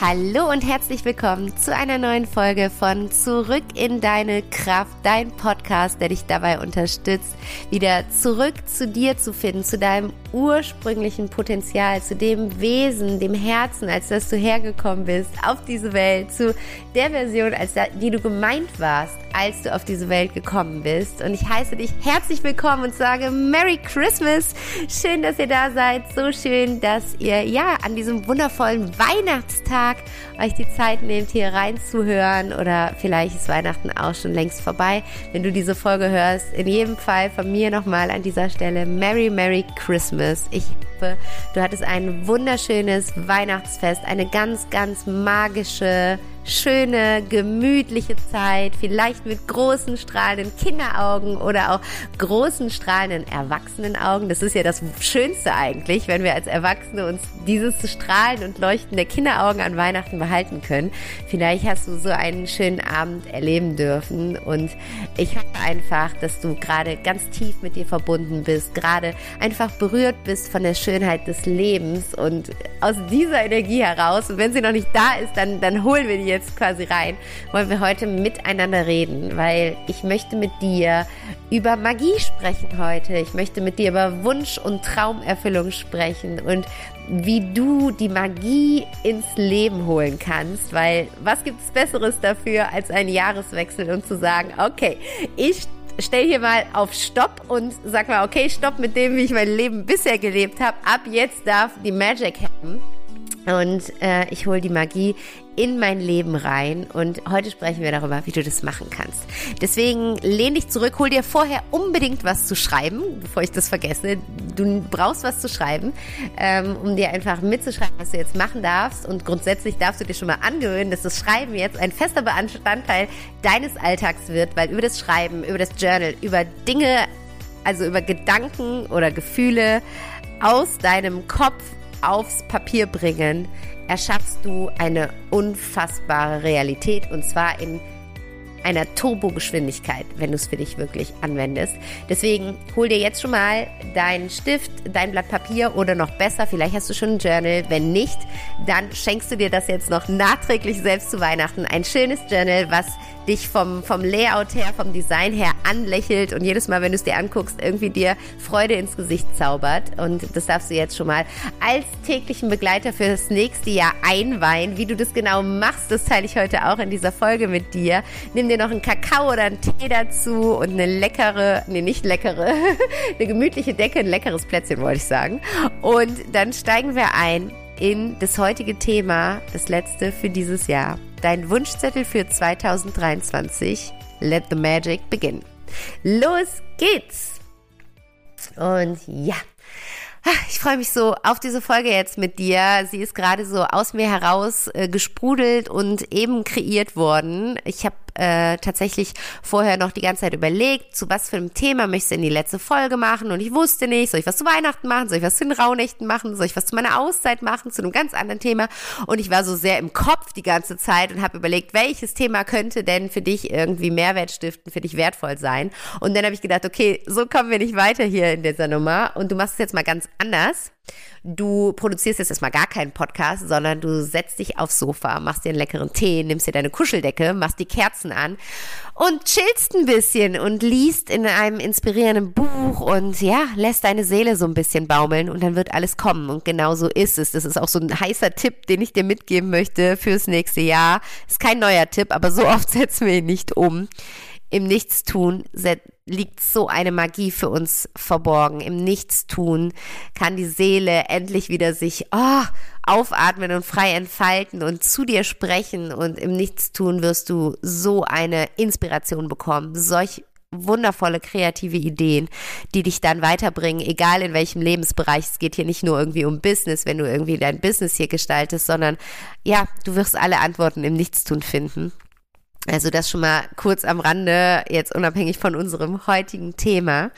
Hallo und herzlich willkommen zu einer neuen Folge von Zurück in deine Kraft, dein Podcast, der dich dabei unterstützt, wieder zurück zu dir zu finden, zu deinem ursprünglichen Potenzial, zu dem Wesen, dem Herzen, als dass du hergekommen bist auf diese Welt, zu der Version, als die du gemeint warst, als du auf diese Welt gekommen bist. Und ich heiße dich herzlich willkommen und sage Merry Christmas. Schön, dass ihr da seid. So schön, dass ihr ja an diesem wundervollen Weihnachtstag euch die Zeit nehmt, hier reinzuhören. Oder vielleicht ist Weihnachten auch schon längst vorbei, wenn du diese Folge hörst. In jedem Fall von mir nochmal an dieser Stelle Merry, Merry Christmas. Ich hoffe, du hattest ein wunderschönes Weihnachtsfest, eine ganz, ganz magische schöne, gemütliche Zeit, vielleicht mit großen strahlenden Kinderaugen oder auch großen strahlenden Erwachsenenaugen. Das ist ja das Schönste eigentlich, wenn wir als Erwachsene uns dieses Strahlen und Leuchten der Kinderaugen an Weihnachten behalten können. Vielleicht hast du so einen schönen Abend erleben dürfen und ich hoffe einfach, dass du gerade ganz tief mit dir verbunden bist, gerade einfach berührt bist von der Schönheit des Lebens und aus dieser Energie heraus, und wenn sie noch nicht da ist, dann, dann holen wir die jetzt quasi rein, wollen wir heute miteinander reden, weil ich möchte mit dir über Magie sprechen heute. Ich möchte mit dir über Wunsch- und Traumerfüllung sprechen und wie du die Magie ins Leben holen kannst, weil was gibt es Besseres dafür als ein Jahreswechsel und zu sagen, okay, ich stell hier mal auf Stopp und sag mal, okay, Stopp mit dem, wie ich mein Leben bisher gelebt habe. Ab jetzt darf die Magic happen. Und äh, ich hole die Magie in mein Leben rein. Und heute sprechen wir darüber, wie du das machen kannst. Deswegen lehn dich zurück, hol dir vorher unbedingt was zu schreiben, bevor ich das vergesse. Du brauchst was zu schreiben, ähm, um dir einfach mitzuschreiben, was du jetzt machen darfst. Und grundsätzlich darfst du dir schon mal angewöhnen, dass das Schreiben jetzt ein fester Bestandteil deines Alltags wird, weil über das Schreiben, über das Journal, über Dinge, also über Gedanken oder Gefühle aus deinem Kopf aufs Papier bringen, erschaffst du eine unfassbare Realität und zwar in einer Turbogeschwindigkeit, wenn du es für dich wirklich anwendest. Deswegen hol dir jetzt schon mal deinen Stift, dein Blatt Papier oder noch besser, vielleicht hast du schon ein Journal. Wenn nicht, dann schenkst du dir das jetzt noch nachträglich selbst zu Weihnachten. Ein schönes Journal, was dich vom, vom Layout her, vom Design her anlächelt und jedes Mal, wenn du es dir anguckst, irgendwie dir Freude ins Gesicht zaubert. Und das darfst du jetzt schon mal als täglichen Begleiter für das nächste Jahr einweihen. Wie du das genau machst, das teile ich heute auch in dieser Folge mit dir. Nimm dir noch einen Kakao oder einen Tee dazu und eine leckere, nee, nicht leckere, eine gemütliche Decke, ein leckeres Plätzchen, wollte ich sagen. Und dann steigen wir ein in das heutige Thema, das letzte für dieses Jahr dein Wunschzettel für 2023. Let the magic begin. Los geht's! Und ja, ich freue mich so auf diese Folge jetzt mit dir. Sie ist gerade so aus mir heraus äh, gesprudelt und eben kreiert worden. Ich habe äh, tatsächlich vorher noch die ganze Zeit überlegt, zu was für einem Thema möchtest du in die letzte Folge machen? Und ich wusste nicht, soll ich was zu Weihnachten machen, soll ich was zu den Rauhnächten machen, soll ich was zu meiner Auszeit machen, zu einem ganz anderen Thema. Und ich war so sehr im Kopf die ganze Zeit und habe überlegt, welches Thema könnte denn für dich irgendwie Mehrwert stiften, für dich wertvoll sein? Und dann habe ich gedacht, okay, so kommen wir nicht weiter hier in dieser Nummer. Und du machst es jetzt mal ganz anders. Du produzierst jetzt erstmal gar keinen Podcast, sondern du setzt dich aufs Sofa, machst dir einen leckeren Tee, nimmst dir deine Kuscheldecke, machst die Kerzen an und chillst ein bisschen und liest in einem inspirierenden Buch und ja, lässt deine Seele so ein bisschen baumeln und dann wird alles kommen. Und genau so ist es. Das ist auch so ein heißer Tipp, den ich dir mitgeben möchte fürs nächste Jahr. Ist kein neuer Tipp, aber so oft setzen wir ihn nicht um. Im Nichtstun liegt so eine Magie für uns verborgen. Im Nichtstun kann die Seele endlich wieder sich oh, aufatmen und frei entfalten und zu dir sprechen. Und im Nichtstun wirst du so eine Inspiration bekommen. Solch wundervolle kreative Ideen, die dich dann weiterbringen, egal in welchem Lebensbereich. Es geht hier nicht nur irgendwie um Business, wenn du irgendwie dein Business hier gestaltest, sondern ja, du wirst alle Antworten im Nichtstun finden. Also das schon mal kurz am Rande, jetzt unabhängig von unserem heutigen Thema.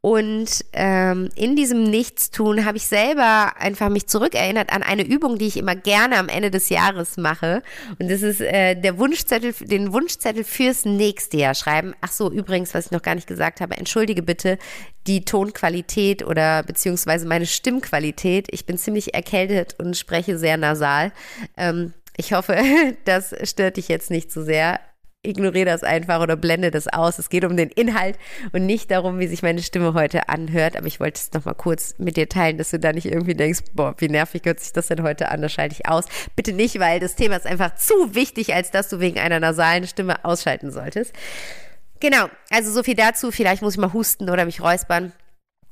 Und ähm, in diesem Nichtstun habe ich selber einfach mich zurückerinnert an eine Übung, die ich immer gerne am Ende des Jahres mache. Und das ist äh, der Wunschzettel, den Wunschzettel fürs nächste Jahr schreiben. Ach so, übrigens, was ich noch gar nicht gesagt habe, entschuldige bitte die Tonqualität oder beziehungsweise meine Stimmqualität. Ich bin ziemlich erkältet und spreche sehr nasal. Ähm, Ich hoffe, das stört dich jetzt nicht zu sehr ignoriere das einfach oder blende das aus. Es geht um den Inhalt und nicht darum, wie sich meine Stimme heute anhört. Aber ich wollte es nochmal kurz mit dir teilen, dass du da nicht irgendwie denkst, boah, wie nervig hört sich das denn heute an, das schalte ich aus. Bitte nicht, weil das Thema ist einfach zu wichtig, als dass du wegen einer nasalen Stimme ausschalten solltest. Genau, also so viel dazu. Vielleicht muss ich mal husten oder mich räuspern.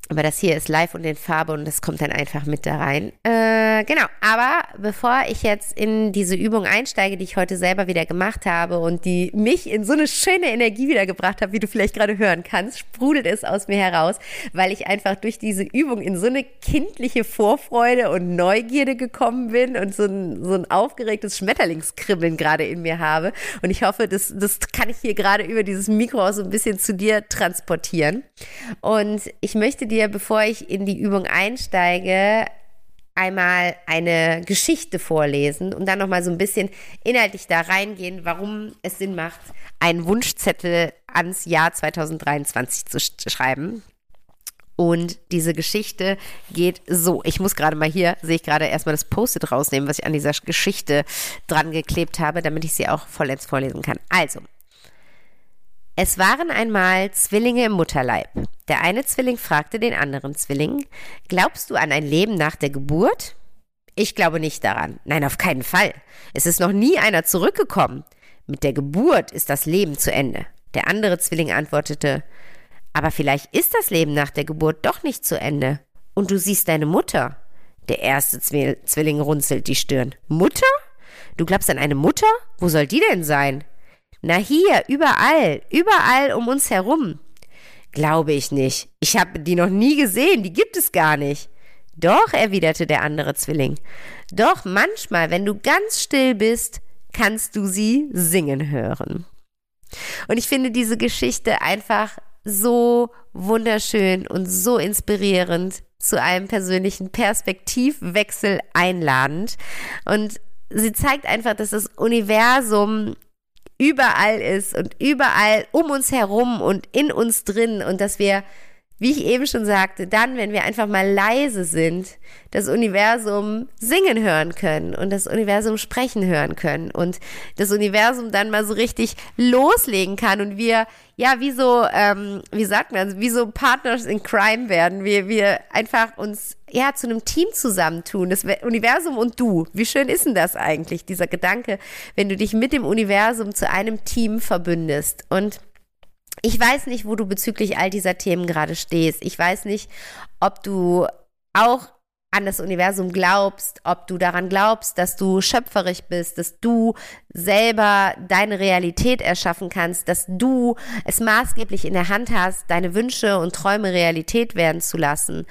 Aber das hier ist live und in Farbe und das kommt dann einfach mit da rein. Äh, genau, aber bevor ich jetzt in diese Übung einsteige, die ich heute selber wieder gemacht habe und die mich in so eine schöne Energie wiedergebracht hat, wie du vielleicht gerade hören kannst, sprudelt es aus mir heraus, weil ich einfach durch diese Übung in so eine kindliche Vorfreude und Neugierde gekommen bin und so ein, so ein aufgeregtes Schmetterlingskribbeln gerade in mir habe. Und ich hoffe, das, das kann ich hier gerade über dieses Mikro so ein bisschen zu dir transportieren. Und ich möchte dir dir, bevor ich in die Übung einsteige, einmal eine Geschichte vorlesen und dann nochmal so ein bisschen inhaltlich da reingehen, warum es Sinn macht, einen Wunschzettel ans Jahr 2023 zu schreiben. Und diese Geschichte geht so. Ich muss gerade mal hier, sehe ich gerade erstmal das Post-it rausnehmen, was ich an dieser Geschichte dran geklebt habe, damit ich sie auch vollends vorlesen kann. Also, es waren einmal Zwillinge im Mutterleib. Der eine Zwilling fragte den anderen Zwilling, glaubst du an ein Leben nach der Geburt? Ich glaube nicht daran. Nein, auf keinen Fall. Es ist noch nie einer zurückgekommen. Mit der Geburt ist das Leben zu Ende. Der andere Zwilling antwortete, aber vielleicht ist das Leben nach der Geburt doch nicht zu Ende. Und du siehst deine Mutter. Der erste Zwilling runzelt die Stirn. Mutter? Du glaubst an eine Mutter? Wo soll die denn sein? Na hier, überall, überall um uns herum. Glaube ich nicht. Ich habe die noch nie gesehen, die gibt es gar nicht. Doch, erwiderte der andere Zwilling. Doch manchmal, wenn du ganz still bist, kannst du sie singen hören. Und ich finde diese Geschichte einfach so wunderschön und so inspirierend zu einem persönlichen Perspektivwechsel einladend. Und sie zeigt einfach, dass das Universum überall ist und überall um uns herum und in uns drin und dass wir, wie ich eben schon sagte, dann, wenn wir einfach mal leise sind, das Universum singen hören können und das Universum sprechen hören können und das Universum dann mal so richtig loslegen kann und wir, ja, wie so, ähm, wie sagt man, wie so Partners in Crime werden, wir, wir einfach uns ja, zu einem Team zusammentun, das Universum und du. Wie schön ist denn das eigentlich, dieser Gedanke, wenn du dich mit dem Universum zu einem Team verbündest? Und ich weiß nicht, wo du bezüglich all dieser Themen gerade stehst. Ich weiß nicht, ob du auch an das Universum glaubst, ob du daran glaubst, dass du schöpferisch bist, dass du selber deine Realität erschaffen kannst, dass du es maßgeblich in der Hand hast, deine Wünsche und Träume Realität werden zu lassen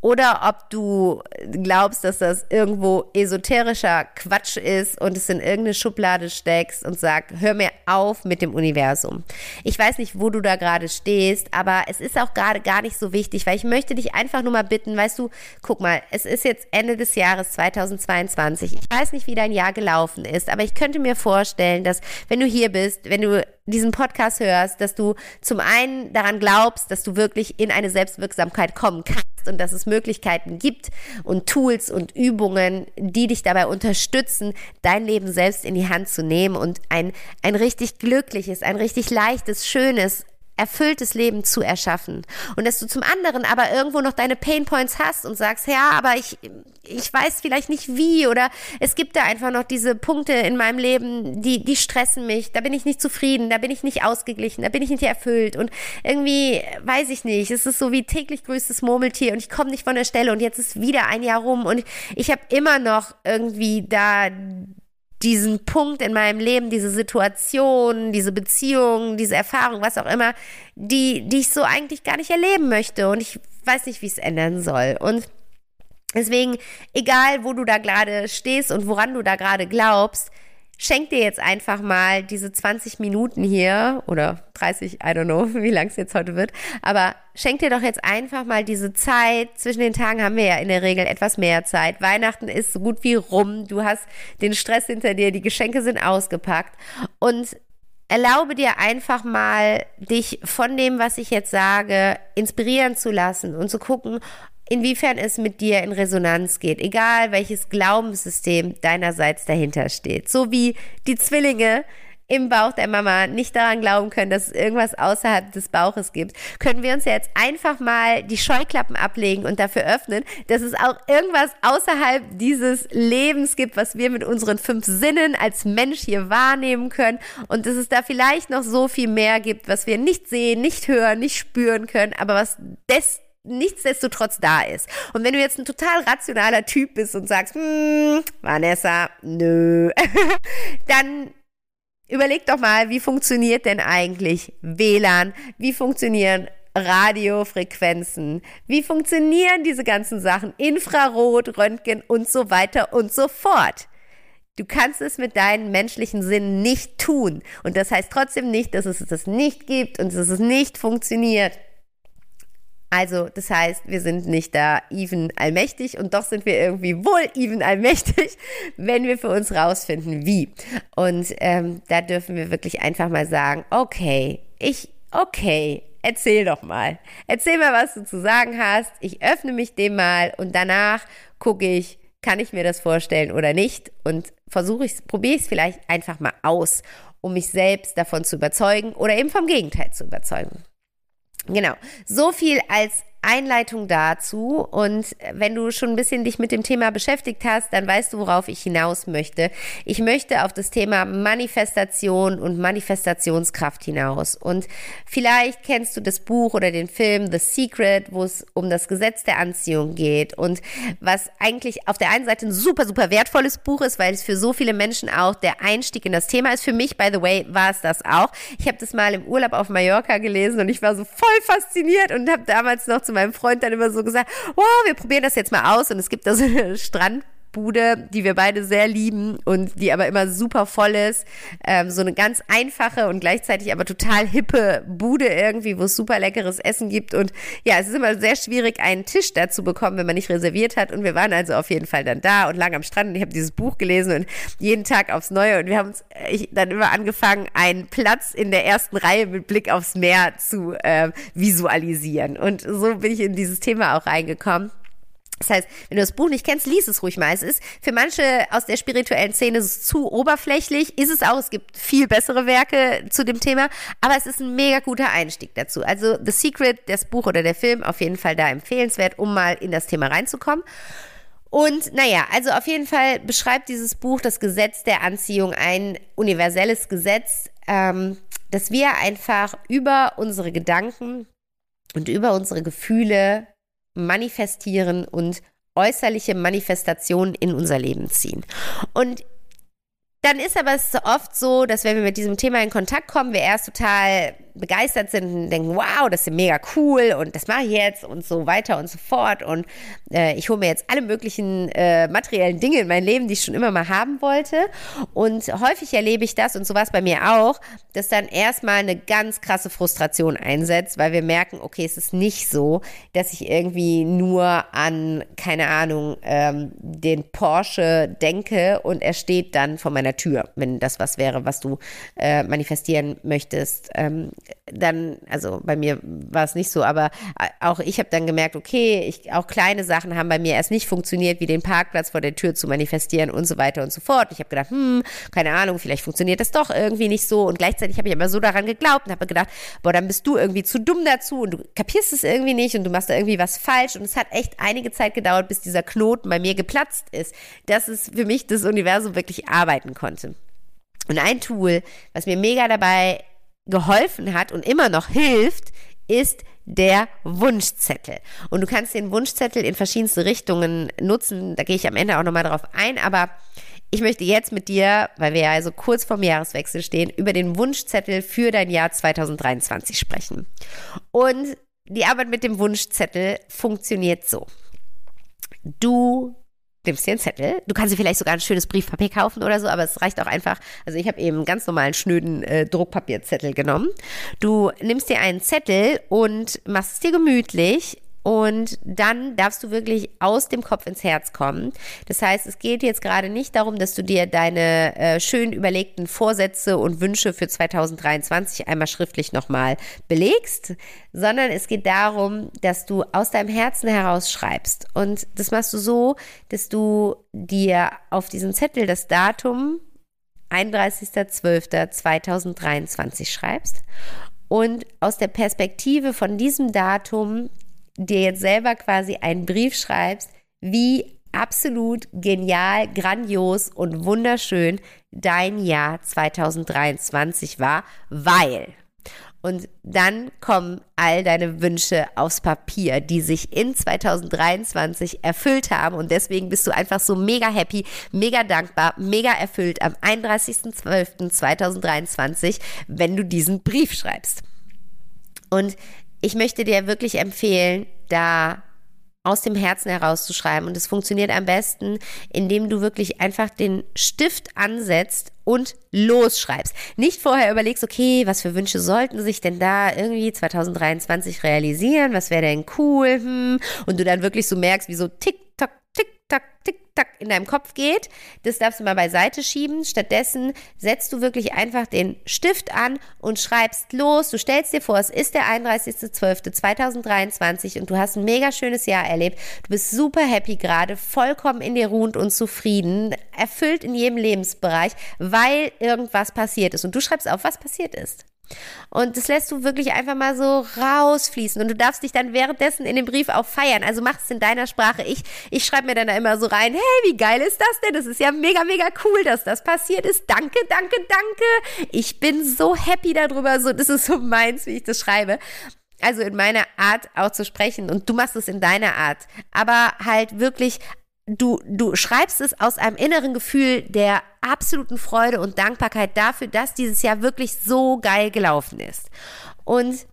oder ob du glaubst, dass das irgendwo esoterischer Quatsch ist und es in irgendeine Schublade steckst und sagst, hör mir auf mit dem Universum. Ich weiß nicht, wo du da gerade stehst, aber es ist auch gerade gar nicht so wichtig, weil ich möchte dich einfach nur mal bitten, weißt du, guck mal, es ist jetzt Ende des Jahres 2022. Ich weiß nicht, wie dein Jahr gelaufen ist, aber ich könnte mir vorstellen, dass wenn du hier bist, wenn du diesen Podcast hörst, dass du zum einen daran glaubst, dass du wirklich in eine Selbstwirksamkeit kommen kannst und dass es Möglichkeiten gibt und Tools und Übungen, die dich dabei unterstützen, dein Leben selbst in die Hand zu nehmen und ein, ein richtig glückliches, ein richtig leichtes, schönes, erfülltes Leben zu erschaffen. Und dass du zum anderen aber irgendwo noch deine Pain Points hast und sagst, ja, aber ich, ich weiß vielleicht nicht wie oder es gibt da einfach noch diese Punkte in meinem Leben, die, die stressen mich, da bin ich nicht zufrieden, da bin ich nicht ausgeglichen, da bin ich nicht erfüllt. Und irgendwie weiß ich nicht, es ist so wie täglich grüßtes Murmeltier und ich komme nicht von der Stelle und jetzt ist wieder ein Jahr rum und ich habe immer noch irgendwie da diesen Punkt in meinem Leben, diese Situation, diese Beziehung, diese Erfahrung, was auch immer, die, die ich so eigentlich gar nicht erleben möchte und ich weiß nicht, wie es ändern soll. Und deswegen, egal wo du da gerade stehst und woran du da gerade glaubst, schenk dir jetzt einfach mal diese 20 Minuten hier oder 30, I don't know, wie lang es jetzt heute wird, aber schenk dir doch jetzt einfach mal diese Zeit. Zwischen den Tagen haben wir ja in der Regel etwas mehr Zeit. Weihnachten ist so gut wie rum. Du hast den Stress hinter dir, die Geschenke sind ausgepackt und erlaube dir einfach mal, dich von dem, was ich jetzt sage, inspirieren zu lassen und zu gucken, inwiefern es mit dir in Resonanz geht, egal welches Glaubenssystem deinerseits dahinter steht. So wie die Zwillinge im Bauch der Mama nicht daran glauben können, dass es irgendwas außerhalb des Bauches gibt, können wir uns jetzt einfach mal die Scheuklappen ablegen und dafür öffnen, dass es auch irgendwas außerhalb dieses Lebens gibt, was wir mit unseren fünf Sinnen als Mensch hier wahrnehmen können und dass es da vielleicht noch so viel mehr gibt, was wir nicht sehen, nicht hören, nicht spüren können, aber was des nichtsdestotrotz da ist. Und wenn du jetzt ein total rationaler Typ bist und sagst, hm, Vanessa, nö, dann überleg doch mal, wie funktioniert denn eigentlich WLAN? Wie funktionieren Radiofrequenzen? Wie funktionieren diese ganzen Sachen? Infrarot, Röntgen und so weiter und so fort. Du kannst es mit deinen menschlichen Sinnen nicht tun. Und das heißt trotzdem nicht, dass es das nicht gibt und dass es nicht funktioniert. Also, das heißt, wir sind nicht da even allmächtig und doch sind wir irgendwie wohl even allmächtig, wenn wir für uns rausfinden, wie. Und ähm, da dürfen wir wirklich einfach mal sagen, okay, ich, okay, erzähl doch mal. Erzähl mal, was du zu sagen hast. Ich öffne mich dem mal und danach gucke ich, kann ich mir das vorstellen oder nicht und versuche ich, probiere ich es vielleicht einfach mal aus, um mich selbst davon zu überzeugen oder eben vom Gegenteil zu überzeugen. Genau. So viel als Einleitung dazu. Und wenn du schon ein bisschen dich mit dem Thema beschäftigt hast, dann weißt du, worauf ich hinaus möchte. Ich möchte auf das Thema Manifestation und Manifestationskraft hinaus. Und vielleicht kennst du das Buch oder den Film The Secret, wo es um das Gesetz der Anziehung geht und was eigentlich auf der einen Seite ein super, super wertvolles Buch ist, weil es für so viele Menschen auch der Einstieg in das Thema ist. Für mich, by the way, war es das auch. Ich habe das mal im Urlaub auf Mallorca gelesen und ich war so voll fasziniert und habe damals noch zu meinem Freund dann immer so gesagt, wow, wir probieren das jetzt mal aus. Und es gibt da so eine Strand Bude, die wir beide sehr lieben und die aber immer super voll ist. Ähm, so eine ganz einfache und gleichzeitig aber total hippe Bude irgendwie, wo es super leckeres Essen gibt. Und ja, es ist immer sehr schwierig, einen Tisch da zu bekommen, wenn man nicht reserviert hat. Und wir waren also auf jeden Fall dann da und lang am Strand und ich habe dieses Buch gelesen und jeden Tag aufs Neue. Und wir haben uns ich, dann immer angefangen, einen Platz in der ersten Reihe mit Blick aufs Meer zu äh, visualisieren. Und so bin ich in dieses Thema auch reingekommen. Das heißt, wenn du das Buch nicht kennst, lies es ruhig mal. Es ist für manche aus der spirituellen Szene zu oberflächlich, ist es auch. Es gibt viel bessere Werke zu dem Thema, aber es ist ein mega guter Einstieg dazu. Also The Secret, das Buch oder der Film, auf jeden Fall da empfehlenswert, um mal in das Thema reinzukommen. Und naja, also auf jeden Fall beschreibt dieses Buch das Gesetz der Anziehung, ein universelles Gesetz, ähm, dass wir einfach über unsere Gedanken und über unsere Gefühle manifestieren und äußerliche Manifestationen in unser Leben ziehen. Und dann ist aber es oft so, dass wenn wir mit diesem Thema in Kontakt kommen, wir erst total begeistert sind und denken, wow, das ist mega cool und das mache ich jetzt und so weiter und so fort. Und äh, ich hole mir jetzt alle möglichen äh, materiellen Dinge in mein Leben, die ich schon immer mal haben wollte. Und häufig erlebe ich das und so war bei mir auch, dass dann erstmal eine ganz krasse Frustration einsetzt, weil wir merken, okay, es ist nicht so, dass ich irgendwie nur an, keine Ahnung, ähm, den Porsche denke und er steht dann vor meiner Tür, wenn das was wäre, was du äh, manifestieren möchtest. Ähm, dann, also bei mir war es nicht so, aber auch ich habe dann gemerkt, okay, ich, auch kleine Sachen haben bei mir erst nicht funktioniert, wie den Parkplatz vor der Tür zu manifestieren und so weiter und so fort. Ich habe gedacht, hm, keine Ahnung, vielleicht funktioniert das doch irgendwie nicht so. Und gleichzeitig habe ich immer so daran geglaubt und habe gedacht, boah, dann bist du irgendwie zu dumm dazu und du kapierst es irgendwie nicht und du machst da irgendwie was falsch. Und es hat echt einige Zeit gedauert, bis dieser Knoten bei mir geplatzt ist, dass es für mich das Universum wirklich arbeiten konnte. Und ein Tool, was mir mega dabei geholfen hat und immer noch hilft, ist der Wunschzettel. Und du kannst den Wunschzettel in verschiedenste Richtungen nutzen. Da gehe ich am Ende auch nochmal drauf ein. Aber ich möchte jetzt mit dir, weil wir ja also kurz vorm Jahreswechsel stehen, über den Wunschzettel für dein Jahr 2023 sprechen. Und die Arbeit mit dem Wunschzettel funktioniert so. Du nimmst dir einen Zettel. Du kannst dir vielleicht sogar ein schönes Briefpapier kaufen oder so, aber es reicht auch einfach. Also ich habe eben ganz normalen schnöden äh, Druckpapierzettel genommen. Du nimmst dir einen Zettel und machst es dir gemütlich Und dann darfst du wirklich aus dem Kopf ins Herz kommen. Das heißt, es geht jetzt gerade nicht darum, dass du dir deine äh, schön überlegten Vorsätze und Wünsche für 2023 einmal schriftlich nochmal belegst, sondern es geht darum, dass du aus deinem Herzen heraus schreibst. Und das machst du so, dass du dir auf diesen Zettel das Datum 31.12.2023 schreibst und aus der Perspektive von diesem Datum dir jetzt selber quasi einen Brief schreibst, wie absolut genial, grandios und wunderschön dein Jahr 2023 war, weil. Und dann kommen all deine Wünsche aufs Papier, die sich in 2023 erfüllt haben. Und deswegen bist du einfach so mega happy, mega dankbar, mega erfüllt am 31.12.2023, wenn du diesen Brief schreibst. Und ich möchte dir wirklich empfehlen, da aus dem Herzen herauszuschreiben. Und es funktioniert am besten, indem du wirklich einfach den Stift ansetzt und losschreibst. Nicht vorher überlegst, okay, was für Wünsche sollten sich denn da irgendwie 2023 realisieren? Was wäre denn cool? Hm. Und du dann wirklich so merkst, wie so tick, tack, tick, tack, tick, tack in deinem Kopf geht. Das darfst du mal beiseite schieben. Stattdessen setzt du wirklich einfach den Stift an und schreibst los. Du stellst dir vor, es ist der 31.12.2023 und du hast ein mega schönes Jahr erlebt. Du bist super happy gerade, vollkommen in dir ruhend und zufrieden, erfüllt in jedem Lebensbereich, weil irgendwas passiert ist. Und du schreibst auf, was passiert ist. Und das lässt du wirklich einfach mal so rausfließen. Und du darfst dich dann währenddessen in dem Brief auch feiern. Also mach es in deiner Sprache. Ich, ich schreibe mir dann da immer so rein, hey, wie geil ist das denn? Das ist ja mega, mega cool, dass das passiert ist. Danke, danke, danke. Ich bin so happy darüber. So, das ist so meins, wie ich das schreibe. Also in meiner Art auch zu sprechen. Und du machst es in deiner Art. Aber halt wirklich du, du schreibst es aus einem inneren Gefühl der absoluten Freude und Dankbarkeit dafür, dass dieses Jahr wirklich so geil gelaufen ist. Und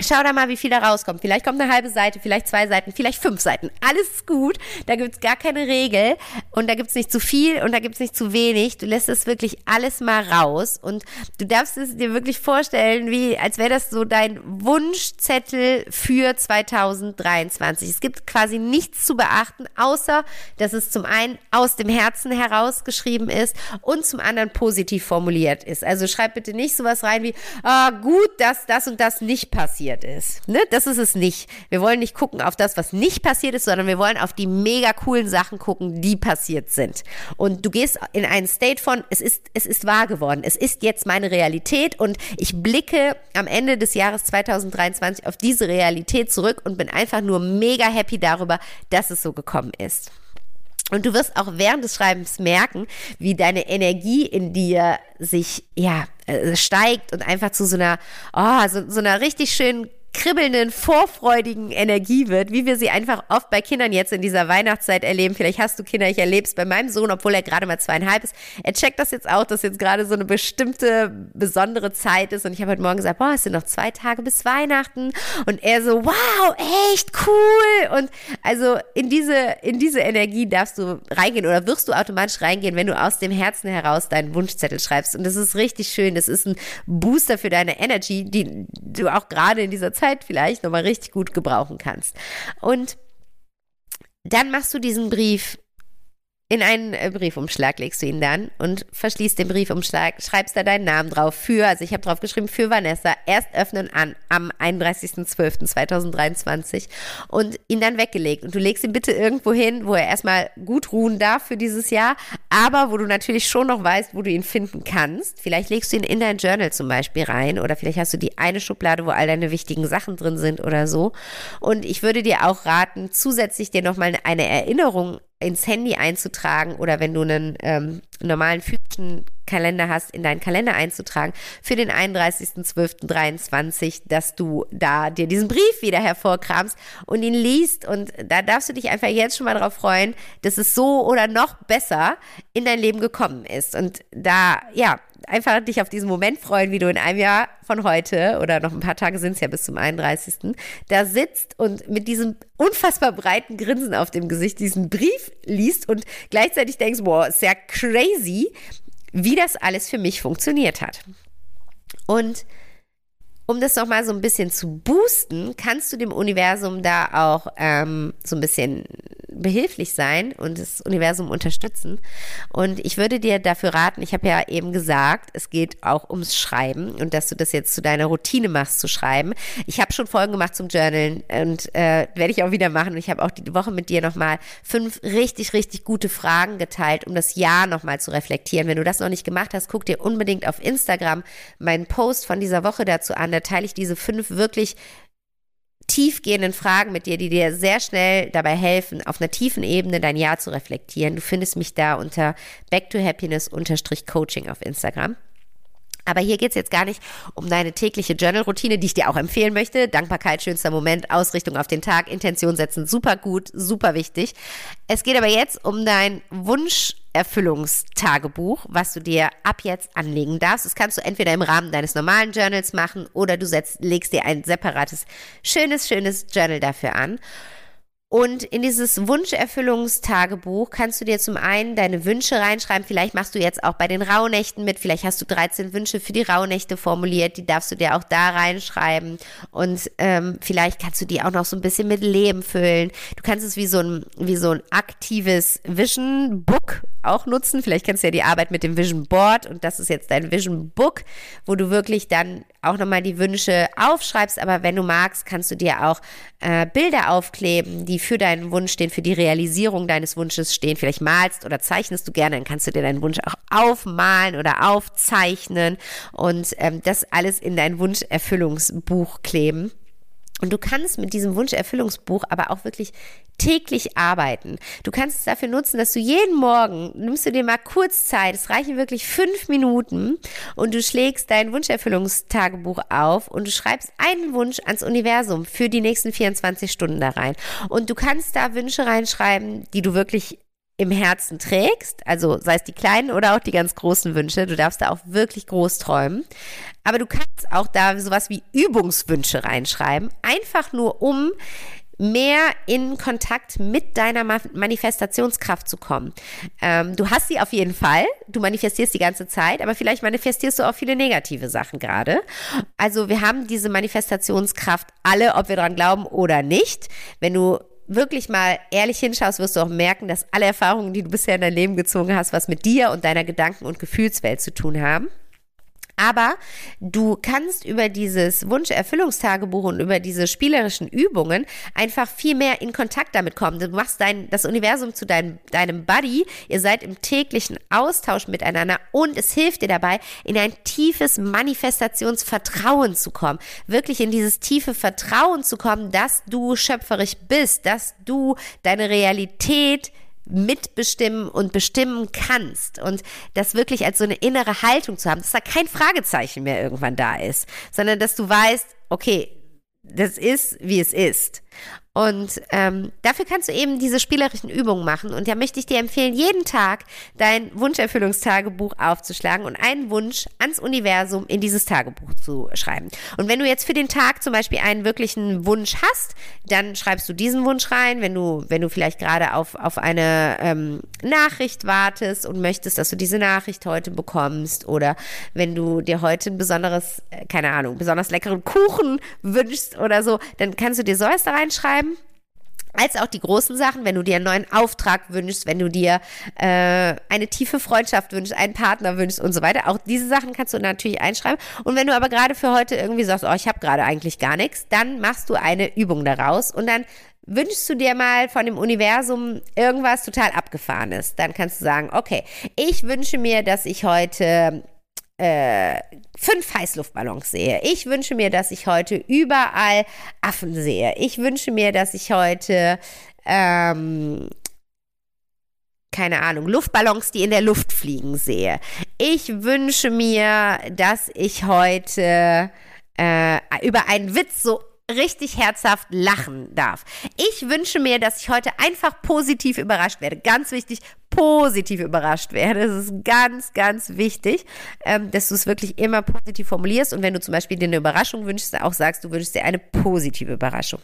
Schau da mal, wie viel da rauskommt. Vielleicht kommt eine halbe Seite, vielleicht zwei Seiten, vielleicht fünf Seiten. Alles ist gut. Da gibt's gar keine Regel. Und da gibt's nicht zu viel und da gibt's nicht zu wenig. Du lässt es wirklich alles mal raus. Und du darfst es dir wirklich vorstellen, wie, als wäre das so dein Wunschzettel für 2023. Es gibt quasi nichts zu beachten, außer, dass es zum einen aus dem Herzen heraus geschrieben ist und zum anderen positiv formuliert ist. Also schreib bitte nicht sowas rein wie, ah, gut, dass das und das nicht passiert passiert ist. Ne? Das ist es nicht. Wir wollen nicht gucken auf das, was nicht passiert ist, sondern wir wollen auf die mega coolen Sachen gucken, die passiert sind. Und du gehst in einen State von, es ist, es ist wahr geworden. Es ist jetzt meine Realität und ich blicke am Ende des Jahres 2023 auf diese Realität zurück und bin einfach nur mega happy darüber, dass es so gekommen ist. Und du wirst auch während des Schreibens merken, wie deine Energie in dir sich, ja, äh, steigt und einfach zu so einer, oh, so, so einer richtig schönen kribbelnden, vorfreudigen Energie wird, wie wir sie einfach oft bei Kindern jetzt in dieser Weihnachtszeit erleben. Vielleicht hast du Kinder, ich erlebe es bei meinem Sohn, obwohl er gerade mal zweieinhalb ist. Er checkt das jetzt auch, dass jetzt gerade so eine bestimmte, besondere Zeit ist. Und ich habe heute Morgen gesagt, boah, es sind noch zwei Tage bis Weihnachten. Und er so, wow, echt cool. Und also in diese, in diese Energie darfst du reingehen oder wirst du automatisch reingehen, wenn du aus dem Herzen heraus deinen Wunschzettel schreibst. Und das ist richtig schön. Das ist ein Booster für deine Energy, die du auch gerade in dieser Zeit vielleicht nochmal richtig gut gebrauchen kannst. Und dann machst du diesen Brief in einen äh, Briefumschlag legst du ihn dann und verschließt den Briefumschlag, schreibst da deinen Namen drauf für, also ich habe drauf geschrieben, für Vanessa, erst öffnen an am 31.12.2023 und ihn dann weggelegt. Und du legst ihn bitte irgendwo hin, wo er erstmal gut ruhen darf für dieses Jahr, aber wo du natürlich schon noch weißt, wo du ihn finden kannst. Vielleicht legst du ihn in dein Journal zum Beispiel rein oder vielleicht hast du die eine Schublade, wo all deine wichtigen Sachen drin sind oder so. Und ich würde dir auch raten, zusätzlich dir nochmal eine Erinnerung ins Handy einzutragen oder wenn du einen ähm, normalen physischen Kalender hast, in deinen Kalender einzutragen für den 31.12.23, dass du da dir diesen Brief wieder hervorkramst und ihn liest. Und da darfst du dich einfach jetzt schon mal darauf freuen, dass es so oder noch besser in dein Leben gekommen ist. Und da, ja, einfach dich auf diesen Moment freuen, wie du in einem Jahr von heute oder noch ein paar Tage sind es ja bis zum 31. da sitzt und mit diesem unfassbar breiten Grinsen auf dem Gesicht diesen Brief liest und gleichzeitig denkst, boah, ist ja crazy, wie das alles für mich funktioniert hat. Und um das nochmal so ein bisschen zu boosten, kannst du dem Universum da auch ähm, so ein bisschen behilflich sein und das Universum unterstützen. Und ich würde dir dafür raten, ich habe ja eben gesagt, es geht auch ums Schreiben und dass du das jetzt zu deiner Routine machst, zu schreiben. Ich habe schon Folgen gemacht zum Journalen und äh, werde ich auch wieder machen. Und ich habe auch die Woche mit dir nochmal fünf richtig, richtig gute Fragen geteilt, um das Jahr nochmal zu reflektieren. Wenn du das noch nicht gemacht hast, guck dir unbedingt auf Instagram meinen Post von dieser Woche dazu an. Da teile ich diese fünf wirklich tiefgehenden Fragen mit dir, die dir sehr schnell dabei helfen, auf einer tiefen Ebene dein Jahr zu reflektieren. Du findest mich da unter back to happiness Coaching auf Instagram. Aber hier geht es jetzt gar nicht um deine tägliche Journal-Routine, die ich dir auch empfehlen möchte. Dankbarkeit, schönster Moment, Ausrichtung auf den Tag, Intention setzen, super gut, super wichtig. Es geht aber jetzt um dein Wunscherfüllungstagebuch, was du dir ab jetzt anlegen darfst. Das kannst du entweder im Rahmen deines normalen Journals machen oder du setzt, legst dir ein separates, schönes, schönes Journal dafür an. Und in dieses Wunscherfüllungstagebuch kannst du dir zum einen deine Wünsche reinschreiben. Vielleicht machst du jetzt auch bei den Rauhnächten mit. Vielleicht hast du 13 Wünsche für die Rauhnächte formuliert. Die darfst du dir auch da reinschreiben. Und ähm, vielleicht kannst du die auch noch so ein bisschen mit Leben füllen. Du kannst es wie so ein, wie so ein aktives Vision Book auch nutzen. Vielleicht kennst du ja die Arbeit mit dem Vision Board und das ist jetzt dein Vision Book, wo du wirklich dann auch nochmal die Wünsche aufschreibst. Aber wenn du magst, kannst du dir auch äh, Bilder aufkleben, die für deinen Wunsch stehen, für die Realisierung deines Wunsches stehen. Vielleicht malst oder zeichnest du gerne, dann kannst du dir deinen Wunsch auch aufmalen oder aufzeichnen und ähm, das alles in dein Wunscherfüllungsbuch kleben. Und du kannst mit diesem Wunscherfüllungsbuch aber auch wirklich täglich arbeiten. Du kannst es dafür nutzen, dass du jeden Morgen nimmst du dir mal kurz Zeit, es reichen wirklich fünf Minuten und du schlägst dein Wunscherfüllungstagebuch auf und du schreibst einen Wunsch ans Universum für die nächsten 24 Stunden da rein. Und du kannst da Wünsche reinschreiben, die du wirklich im Herzen trägst, also sei es die kleinen oder auch die ganz großen Wünsche, du darfst da auch wirklich groß träumen. Aber du kannst auch da sowas wie Übungswünsche reinschreiben, einfach nur um mehr in Kontakt mit deiner Manifestationskraft zu kommen. Ähm, du hast sie auf jeden Fall, du manifestierst die ganze Zeit, aber vielleicht manifestierst du auch viele negative Sachen gerade. Also wir haben diese Manifestationskraft alle, ob wir daran glauben oder nicht. Wenn du wirklich mal ehrlich hinschaust, wirst du auch merken, dass alle Erfahrungen, die du bisher in dein Leben gezogen hast, was mit dir und deiner Gedanken- und Gefühlswelt zu tun haben. Aber du kannst über dieses Wunscherfüllungstagebuch und über diese spielerischen Übungen einfach viel mehr in Kontakt damit kommen. Du machst dein, das Universum zu dein, deinem Buddy. Ihr seid im täglichen Austausch miteinander und es hilft dir dabei, in ein tiefes Manifestationsvertrauen zu kommen. Wirklich in dieses tiefe Vertrauen zu kommen, dass du schöpferisch bist, dass du deine Realität mitbestimmen und bestimmen kannst und das wirklich als so eine innere Haltung zu haben, dass da kein Fragezeichen mehr irgendwann da ist, sondern dass du weißt, okay, das ist, wie es ist. Und ähm, dafür kannst du eben diese spielerischen Übungen machen. Und da möchte ich dir empfehlen, jeden Tag dein Wunscherfüllungstagebuch aufzuschlagen und einen Wunsch ans Universum in dieses Tagebuch zu schreiben. Und wenn du jetzt für den Tag zum Beispiel einen wirklichen Wunsch hast, dann schreibst du diesen Wunsch rein. Wenn du, wenn du vielleicht gerade auf, auf eine ähm, Nachricht wartest und möchtest, dass du diese Nachricht heute bekommst, oder wenn du dir heute ein besonderes, äh, keine Ahnung, besonders leckeren Kuchen wünschst oder so, dann kannst du dir sowas da reinschreiben als auch die großen Sachen, wenn du dir einen neuen Auftrag wünschst, wenn du dir äh, eine tiefe Freundschaft wünschst, einen Partner wünschst und so weiter. Auch diese Sachen kannst du natürlich einschreiben. Und wenn du aber gerade für heute irgendwie sagst, oh, ich habe gerade eigentlich gar nichts, dann machst du eine Übung daraus und dann wünschst du dir mal von dem Universum irgendwas total abgefahrenes. Dann kannst du sagen, okay, ich wünsche mir, dass ich heute äh, fünf Heißluftballons sehe. Ich wünsche mir, dass ich heute überall Affen sehe. Ich wünsche mir, dass ich heute ähm, keine Ahnung, Luftballons, die in der Luft fliegen sehe. Ich wünsche mir, dass ich heute äh, über einen Witz so richtig herzhaft lachen darf. Ich wünsche mir, dass ich heute einfach positiv überrascht werde. Ganz wichtig, positiv überrascht werde. Das ist ganz, ganz wichtig, ähm, dass du es wirklich immer positiv formulierst und wenn du zum Beispiel dir eine Überraschung wünschst, auch sagst, du wünschst dir eine positive Überraschung.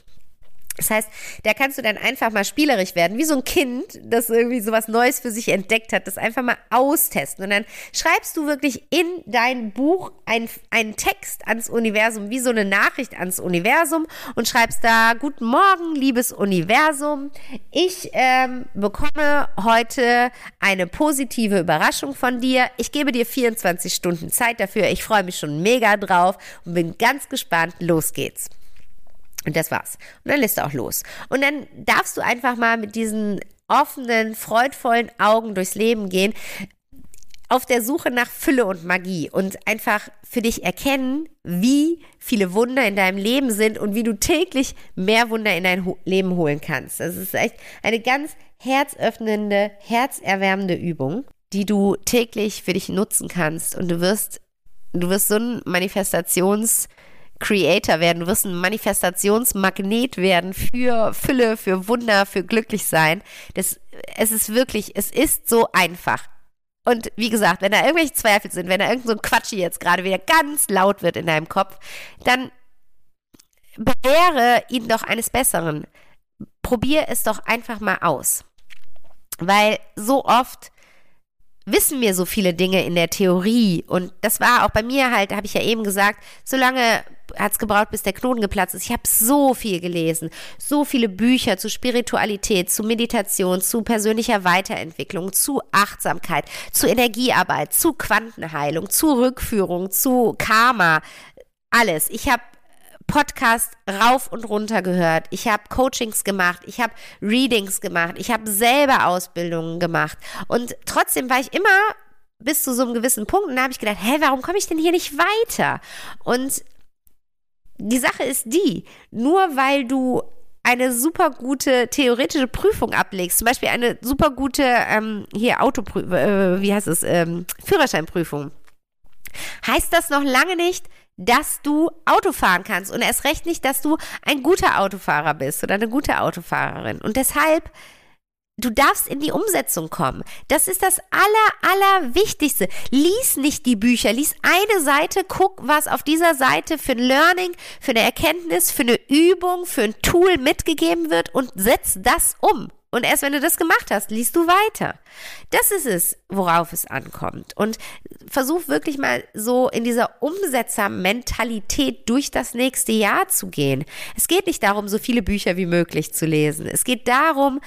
Das heißt, da kannst du dann einfach mal spielerisch werden, wie so ein Kind, das irgendwie sowas Neues für sich entdeckt hat, das einfach mal austesten. Und dann schreibst du wirklich in dein Buch einen, einen Text ans Universum, wie so eine Nachricht ans Universum und schreibst da, guten Morgen, liebes Universum, ich ähm, bekomme heute eine positive Überraschung von dir. Ich gebe dir 24 Stunden Zeit dafür. Ich freue mich schon mega drauf und bin ganz gespannt. Los geht's. Und das war's. Und dann lässt du auch los. Und dann darfst du einfach mal mit diesen offenen, freudvollen Augen durchs Leben gehen, auf der Suche nach Fülle und Magie und einfach für dich erkennen, wie viele Wunder in deinem Leben sind und wie du täglich mehr Wunder in dein Leben holen kannst. Das ist echt eine ganz herzöffnende, herzerwärmende Übung, die du täglich für dich nutzen kannst und du wirst du wirst so ein Manifestations Creator werden, du wirst ein Manifestationsmagnet werden für Fülle, für Wunder, für Glücklichsein. Das, es ist wirklich, es ist so einfach. Und wie gesagt, wenn da irgendwelche Zweifel sind, wenn da irgend so ein Quatschi jetzt gerade wieder ganz laut wird in deinem Kopf, dann bewähre ihn doch eines Besseren. Probier es doch einfach mal aus. Weil so oft wissen wir so viele Dinge in der Theorie. Und das war auch bei mir halt, habe ich ja eben gesagt, so lange hat es gebraucht, bis der Knoten geplatzt ist. Ich habe so viel gelesen, so viele Bücher zu Spiritualität, zu Meditation, zu persönlicher Weiterentwicklung, zu Achtsamkeit, zu Energiearbeit, zu Quantenheilung, zu Rückführung, zu Karma, alles. Ich habe Podcast rauf und runter gehört. Ich habe Coachings gemacht, ich habe Readings gemacht, ich habe selber Ausbildungen gemacht. Und trotzdem war ich immer bis zu so einem gewissen Punkt und da habe ich gedacht, hä, warum komme ich denn hier nicht weiter? Und die Sache ist die, nur weil du eine super gute theoretische Prüfung ablegst, zum Beispiel eine super gute ähm, hier Autoprüfung, äh, wie heißt es, ähm, Führerscheinprüfung, heißt das noch lange nicht, dass du Auto fahren kannst und erst recht nicht, dass du ein guter Autofahrer bist oder eine gute Autofahrerin. Und deshalb Du darfst in die Umsetzung kommen. Das ist das aller, aller Wichtigste. Lies nicht die Bücher. Lies eine Seite, guck, was auf dieser Seite für ein Learning, für eine Erkenntnis, für eine Übung, für ein Tool mitgegeben wird und setz das um. Und erst wenn du das gemacht hast, liest du weiter. Das ist es, worauf es ankommt. Und versuch wirklich mal so in dieser Umsetzermentalität durch das nächste Jahr zu gehen. Es geht nicht darum, so viele Bücher wie möglich zu lesen. Es geht darum,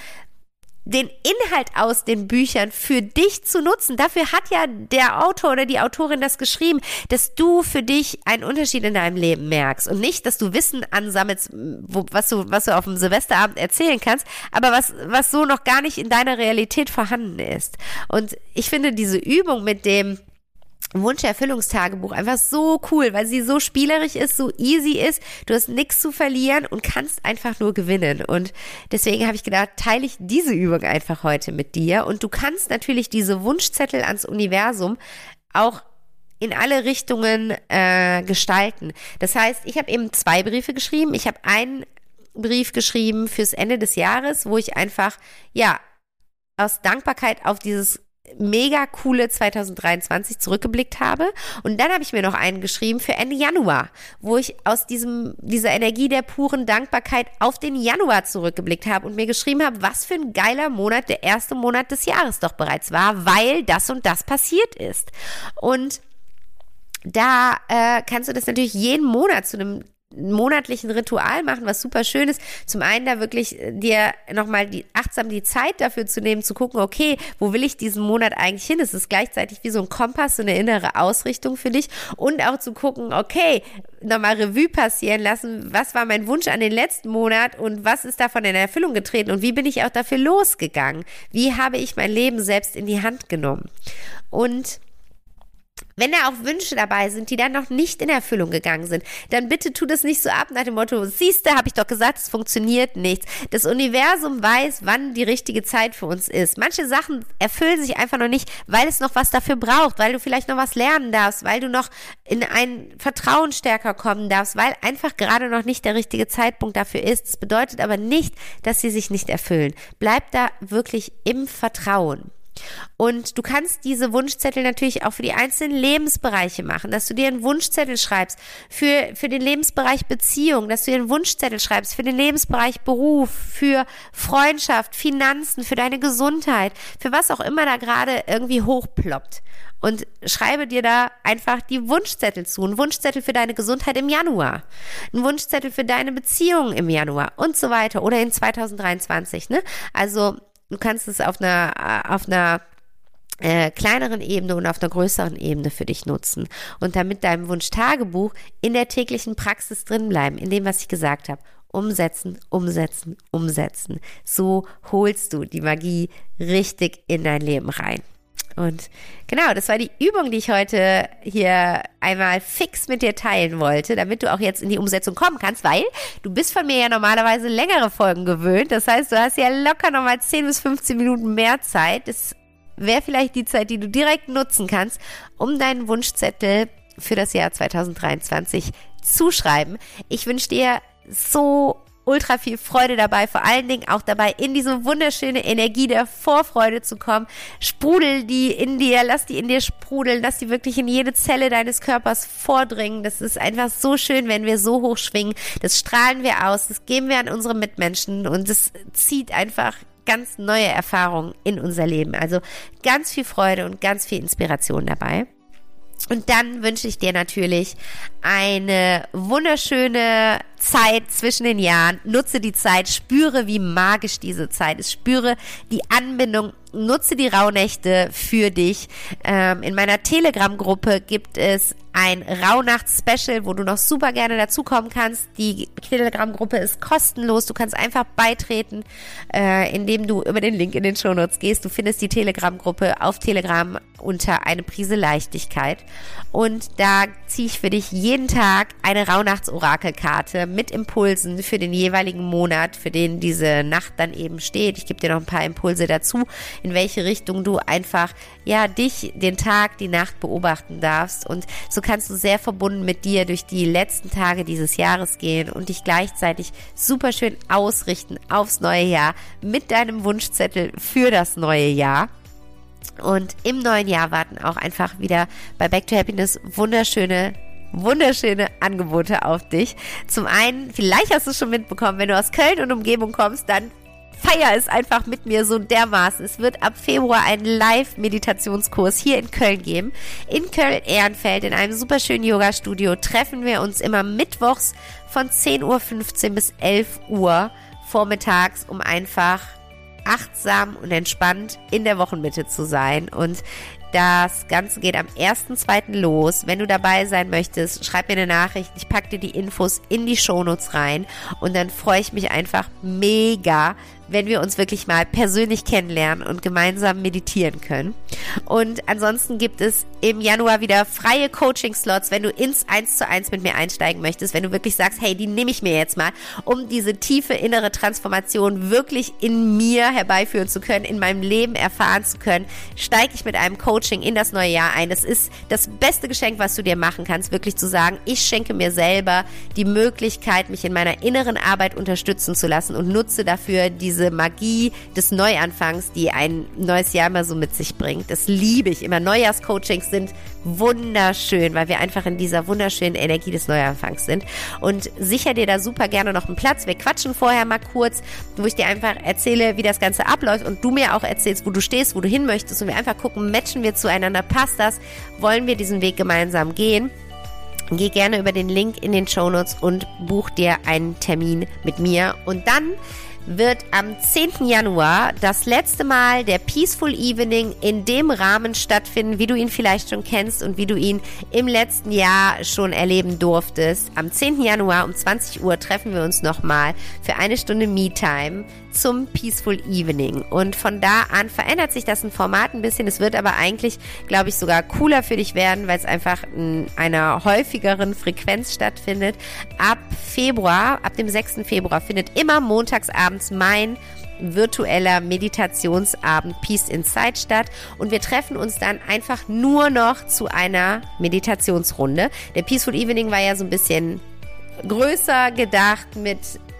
den Inhalt aus den Büchern für dich zu nutzen. Dafür hat ja der Autor oder die Autorin das geschrieben, dass du für dich einen Unterschied in deinem Leben merkst und nicht, dass du Wissen ansammelst, wo, was du, was du auf dem Silvesterabend erzählen kannst, aber was, was so noch gar nicht in deiner Realität vorhanden ist. Und ich finde diese Übung mit dem, Wunscherfüllungstagebuch einfach so cool, weil sie so spielerisch ist, so easy ist. Du hast nichts zu verlieren und kannst einfach nur gewinnen. Und deswegen habe ich gedacht, teile ich diese Übung einfach heute mit dir. Und du kannst natürlich diese Wunschzettel ans Universum auch in alle Richtungen äh, gestalten. Das heißt, ich habe eben zwei Briefe geschrieben. Ich habe einen Brief geschrieben fürs Ende des Jahres, wo ich einfach, ja, aus Dankbarkeit auf dieses mega coole 2023 zurückgeblickt habe. Und dann habe ich mir noch einen geschrieben für Ende Januar, wo ich aus diesem, dieser Energie der puren Dankbarkeit auf den Januar zurückgeblickt habe und mir geschrieben habe, was für ein geiler Monat der erste Monat des Jahres doch bereits war, weil das und das passiert ist. Und da äh, kannst du das natürlich jeden Monat zu einem monatlichen Ritual machen, was super schön ist. Zum einen da wirklich äh, dir nochmal die, achtsam die Zeit dafür zu nehmen, zu gucken, okay, wo will ich diesen Monat eigentlich hin? Es ist gleichzeitig wie so ein Kompass, so eine innere Ausrichtung für dich und auch zu gucken, okay, nochmal Revue passieren lassen, was war mein Wunsch an den letzten Monat und was ist davon in Erfüllung getreten und wie bin ich auch dafür losgegangen? Wie habe ich mein Leben selbst in die Hand genommen? Und wenn da auch Wünsche dabei sind, die dann noch nicht in Erfüllung gegangen sind, dann bitte tu das nicht so ab nach dem Motto, siehste, habe ich doch gesagt, es funktioniert nichts. Das Universum weiß, wann die richtige Zeit für uns ist. Manche Sachen erfüllen sich einfach noch nicht, weil es noch was dafür braucht, weil du vielleicht noch was lernen darfst, weil du noch in ein Vertrauen stärker kommen darfst, weil einfach gerade noch nicht der richtige Zeitpunkt dafür ist. Das bedeutet aber nicht, dass sie sich nicht erfüllen. Bleib da wirklich im Vertrauen. Und du kannst diese Wunschzettel natürlich auch für die einzelnen Lebensbereiche machen, dass du dir einen Wunschzettel schreibst für, für den Lebensbereich Beziehung, dass du dir einen Wunschzettel schreibst für den Lebensbereich Beruf, für Freundschaft, Finanzen, für deine Gesundheit, für was auch immer da gerade irgendwie hochploppt. Und schreibe dir da einfach die Wunschzettel zu. Ein Wunschzettel für deine Gesundheit im Januar. Ein Wunschzettel für deine Beziehung im Januar und so weiter. Oder in 2023, ne? Also, du kannst es auf einer, auf einer äh, kleineren Ebene und auf einer größeren Ebene für dich nutzen und damit deinem Wunschtagebuch in der täglichen Praxis drin bleiben, in dem, was ich gesagt habe. Umsetzen, umsetzen, umsetzen. So holst du die Magie richtig in dein Leben rein. Und genau, das war die Übung, die ich heute hier einmal fix mit dir teilen wollte, damit du auch jetzt in die Umsetzung kommen kannst, weil du bist von mir ja normalerweise längere Folgen gewöhnt. Das heißt, du hast ja locker nochmal 10 bis 15 Minuten mehr Zeit. Das wäre vielleicht die Zeit, die du direkt nutzen kannst, um deinen Wunschzettel für das Jahr 2023 zu schreiben. Ich wünsche dir so ultra viel Freude dabei, vor allen Dingen auch dabei, in diese wunderschöne Energie der Vorfreude zu kommen. Sprudel die in dir, lass die in dir sprudeln, lass die wirklich in jede Zelle deines Körpers vordringen. Das ist einfach so schön, wenn wir so hoch schwingen. Das strahlen wir aus, das geben wir an unsere Mitmenschen und es zieht einfach ganz neue Erfahrungen in unser Leben. Also ganz viel Freude und ganz viel Inspiration dabei. Und dann wünsche ich dir natürlich eine wunderschöne Zeit zwischen den Jahren. Nutze die Zeit, spüre, wie magisch diese Zeit ist. Spüre die Anbindung nutze die Rauhnächte für dich. Ähm, in meiner Telegram-Gruppe gibt es ein Rauhnachts-Special, wo du noch super gerne dazukommen kannst. Die Telegram-Gruppe ist kostenlos. Du kannst einfach beitreten, äh, indem du über den Link in den Shownotes gehst. Du findest die Telegram-Gruppe auf Telegram unter eine Prise Leichtigkeit. Und da ziehe ich für dich jeden Tag eine Rauhnachts-Orakelkarte mit Impulsen für den jeweiligen Monat, für den diese Nacht dann eben steht. Ich gebe dir noch ein paar Impulse dazu in welche Richtung du einfach, ja, dich, den Tag, die Nacht beobachten darfst. Und so kannst du sehr verbunden mit dir durch die letzten Tage dieses Jahres gehen und dich gleichzeitig super schön ausrichten aufs neue Jahr mit deinem Wunschzettel für das neue Jahr. Und im neuen Jahr warten auch einfach wieder bei Back to Happiness wunderschöne wunderschöne Angebote auf dich. Zum einen, vielleicht hast du es schon mitbekommen, wenn du aus Köln und Umgebung kommst, dann feier es einfach mit mir so dermaßen. Es wird ab Februar einen Live-Meditationskurs hier in Köln geben. In Köln-Ehrenfeld in einem super schönen Yoga-Studio treffen wir uns immer mittwochs von 10.15 Uhr bis 11 Uhr vormittags, um einfach achtsam und entspannt in der Wochenmitte zu sein. Und das Ganze geht am 1.2. los. Wenn du dabei sein möchtest, schreib mir eine Nachricht. Ich packe dir die Infos in die Shownotes rein. Und dann freue ich mich einfach mega, wenn wir uns wirklich mal persönlich kennenlernen und gemeinsam meditieren können. Und ansonsten gibt es im Januar wieder freie Coaching-Slots, wenn du ins 1 zu 1 mit mir einsteigen möchtest, wenn du wirklich sagst, hey, die nehme ich mir jetzt mal, um diese tiefe innere Transformation wirklich in mir herbeiführen zu können, in meinem Leben erfahren zu können, steige ich mit einem Coaching in das neue Jahr ein. Das ist das beste Geschenk, was du dir machen kannst, wirklich zu sagen, ich schenke mir selber die Möglichkeit, mich in meiner inneren Arbeit unterstützen zu lassen und nutze dafür diese diese Magie des Neuanfangs, die ein neues Jahr immer so mit sich bringt. Das liebe ich immer. Neujahrscoachings sind wunderschön, weil wir einfach in dieser wunderschönen Energie des Neuanfangs sind. Und sicher dir da super gerne noch einen Platz. Wir quatschen vorher mal kurz, wo ich dir einfach erzähle, wie das Ganze abläuft und du mir auch erzählst, wo du stehst, wo du hin möchtest und wir einfach gucken, matchen wir zueinander, passt das, wollen wir diesen Weg gemeinsam gehen. Geh gerne über den Link in den Show Notes und buch dir einen Termin mit mir. Und dann wird am 10. Januar das letzte Mal der Peaceful Evening in dem Rahmen stattfinden, wie du ihn vielleicht schon kennst und wie du ihn im letzten Jahr schon erleben durftest. Am 10. Januar um 20 Uhr treffen wir uns nochmal für eine Stunde Me-Time zum Peaceful Evening. Und von da an verändert sich das ein Format ein bisschen. Es wird aber eigentlich, glaube ich, sogar cooler für dich werden, weil es einfach in einer häufigeren Frequenz stattfindet. Ab Februar, ab dem 6. Februar findet immer montagsabends mein virtueller Meditationsabend Peace Inside statt und wir treffen uns dann einfach nur noch zu einer Meditationsrunde. Der Peaceful Evening war ja so ein bisschen größer gedacht mit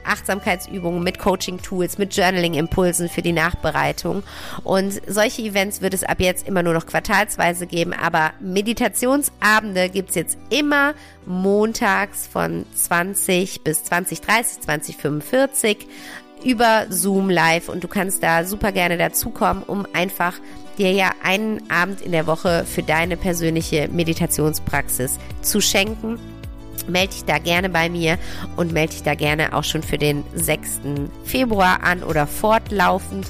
Achtsamkeitsübungen, mit Coaching-Tools, mit Journaling-Impulsen für die Nachbereitung. Und solche Events wird es ab jetzt immer nur noch quartalsweise geben, aber Meditationsabende gibt's jetzt immer montags von 20 bis 2030, 2045 über Zoom live und du kannst da super gerne dazukommen, um einfach dir ja einen Abend in der Woche für deine persönliche Meditationspraxis zu schenken. Melde dich da gerne bei mir und melde dich da gerne auch schon für den 6. Februar an oder fortlaufend.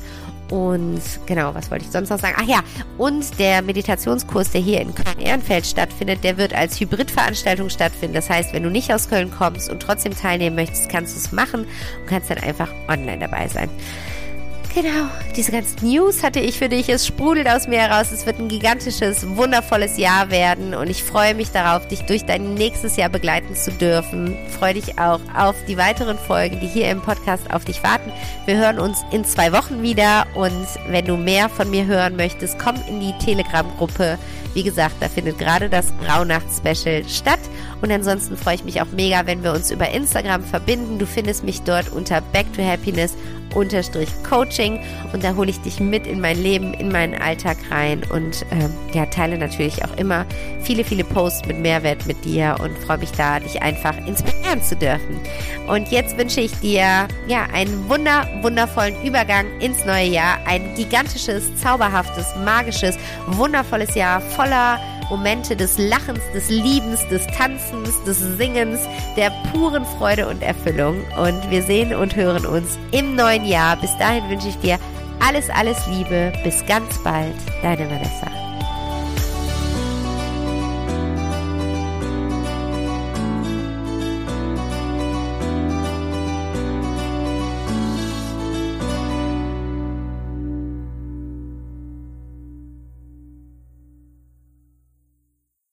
Und genau, was wollte ich sonst noch sagen? Ach ja, und der Meditationskurs, der hier in Köln-Ehrenfeld stattfindet, der wird als Hybridveranstaltung stattfinden. Das heißt, wenn du nicht aus Köln kommst und trotzdem teilnehmen möchtest, kannst du es machen und kannst dann einfach online dabei sein. Genau, diese ganzen News hatte ich für dich. Es sprudelt aus mir heraus. Es wird ein gigantisches, wundervolles Jahr werden und ich freue mich darauf, dich durch dein nächstes Jahr begleiten zu dürfen. Freue dich auch auf die weiteren Folgen, die hier im Podcast auf dich warten. Wir hören uns in zwei Wochen wieder und wenn du mehr von mir hören möchtest, komm in die Telegram-Gruppe. Wie gesagt, da findet gerade das Rauhnacht-Special statt. Und ansonsten freue ich mich auch mega, wenn wir uns über Instagram verbinden. Du findest mich dort unter Back to Happiness unterstrich Coaching und da hole ich dich mit in mein Leben, in meinen Alltag rein und ähm, ja, teile natürlich auch immer viele, viele Posts mit Mehrwert mit dir und freue mich da, dich einfach inspirieren zu dürfen. Und jetzt wünsche ich dir ja einen wunder, wundervollen Übergang ins neue Jahr, ein gigantisches, zauberhaftes, magisches, wundervolles Jahr voller Momente des Lachens, des Liebens, des Tanzens, des Singens, der puren Freude und Erfüllung. Und wir sehen und hören uns im neuen Jahr. Bis dahin wünsche ich dir alles, alles Liebe. Bis ganz bald. Deine Vanessa.